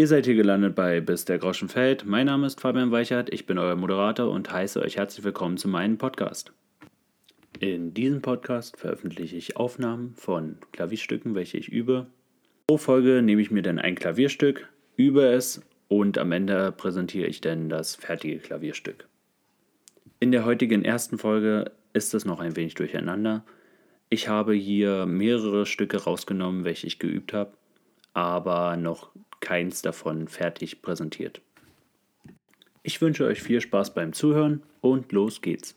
Ihr seid hier gelandet bei Bis der Groschen fällt. Mein Name ist Fabian Weichert, ich bin euer Moderator und heiße euch herzlich willkommen zu meinem Podcast. In diesem Podcast veröffentliche ich Aufnahmen von Klavierstücken, welche ich übe. Pro Folge nehme ich mir dann ein Klavierstück, übe es und am Ende präsentiere ich dann das fertige Klavierstück. In der heutigen ersten Folge ist es noch ein wenig durcheinander. Ich habe hier mehrere Stücke rausgenommen, welche ich geübt habe, aber noch keins davon fertig präsentiert. Ich wünsche euch viel Spaß beim Zuhören und los geht's.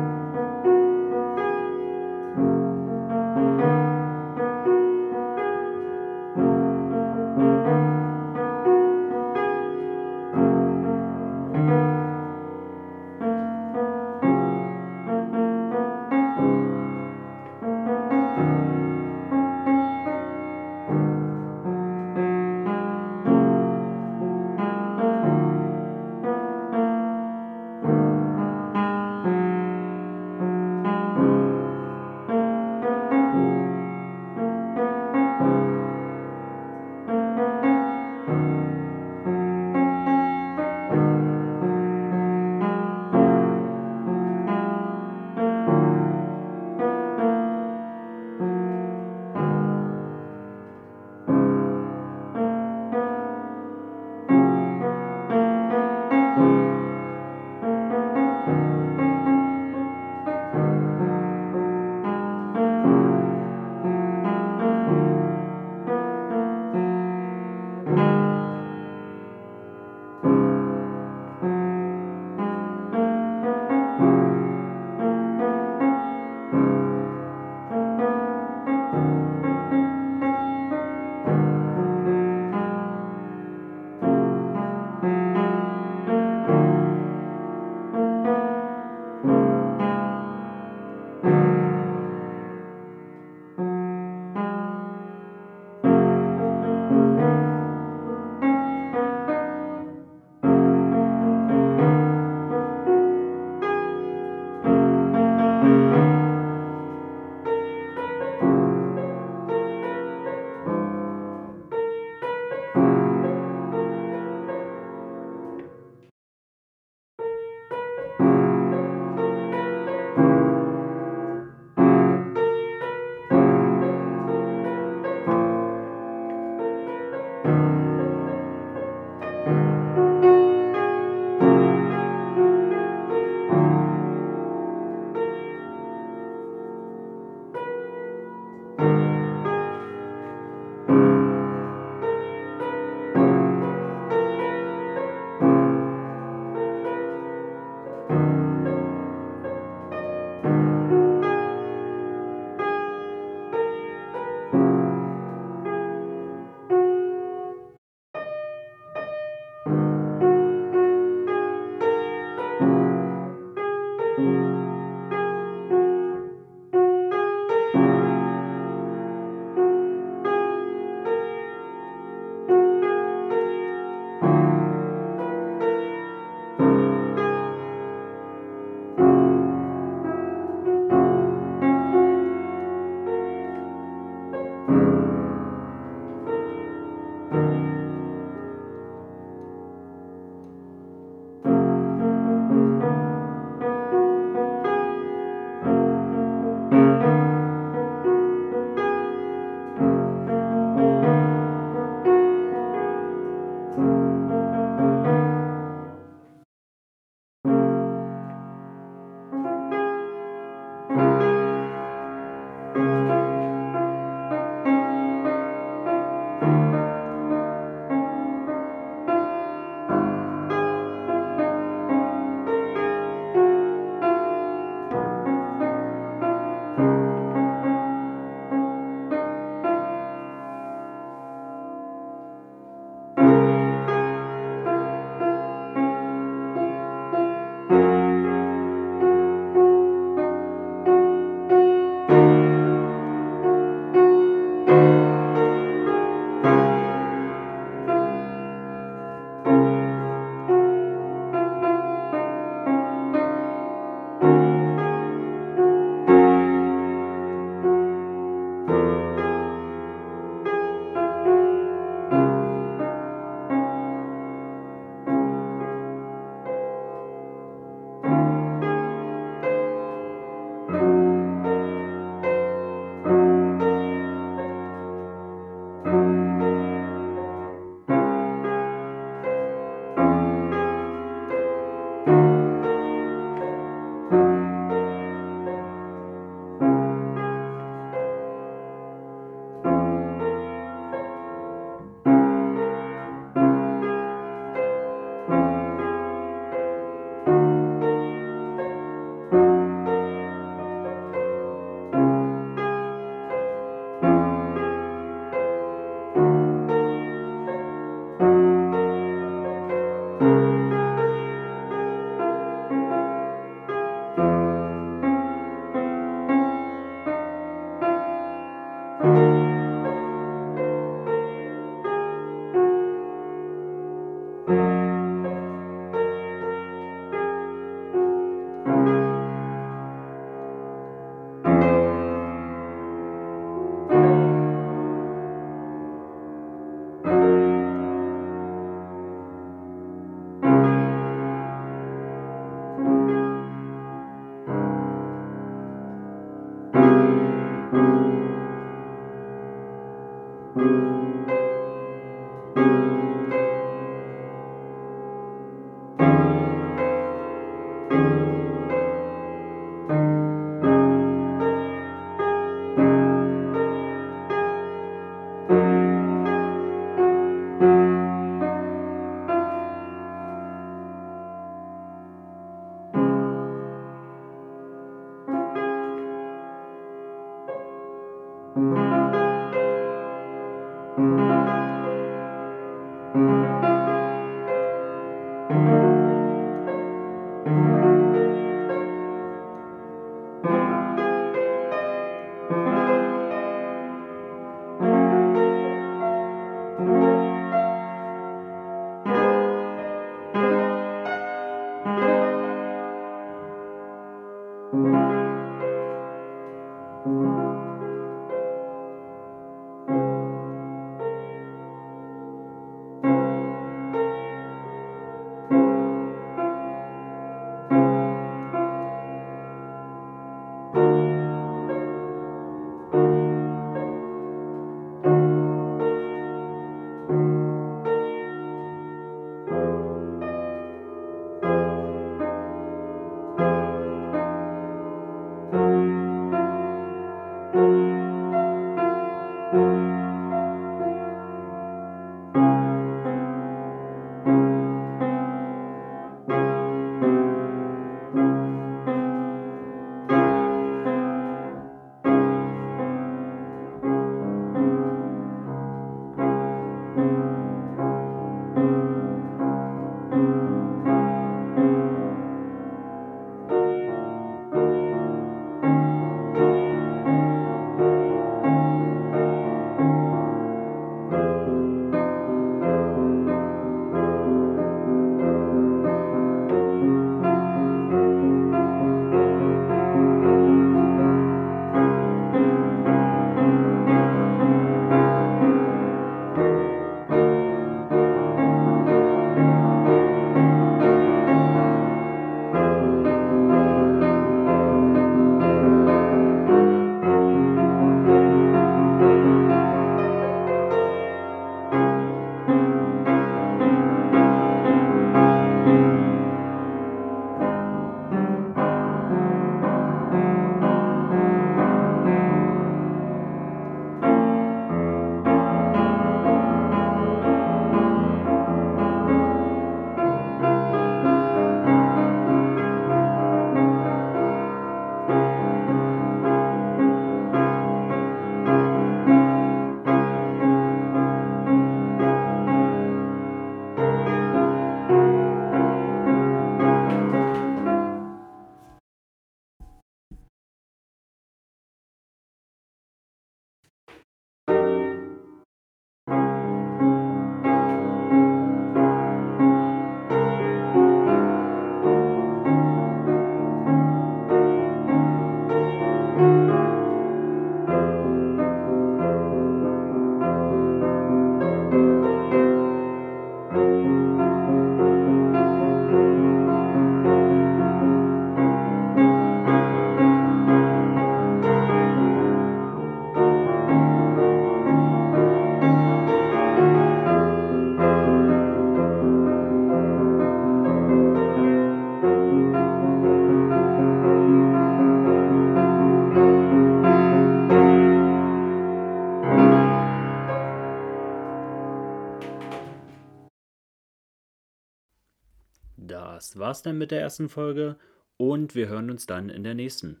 war's dann mit der ersten Folge und wir hören uns dann in der nächsten.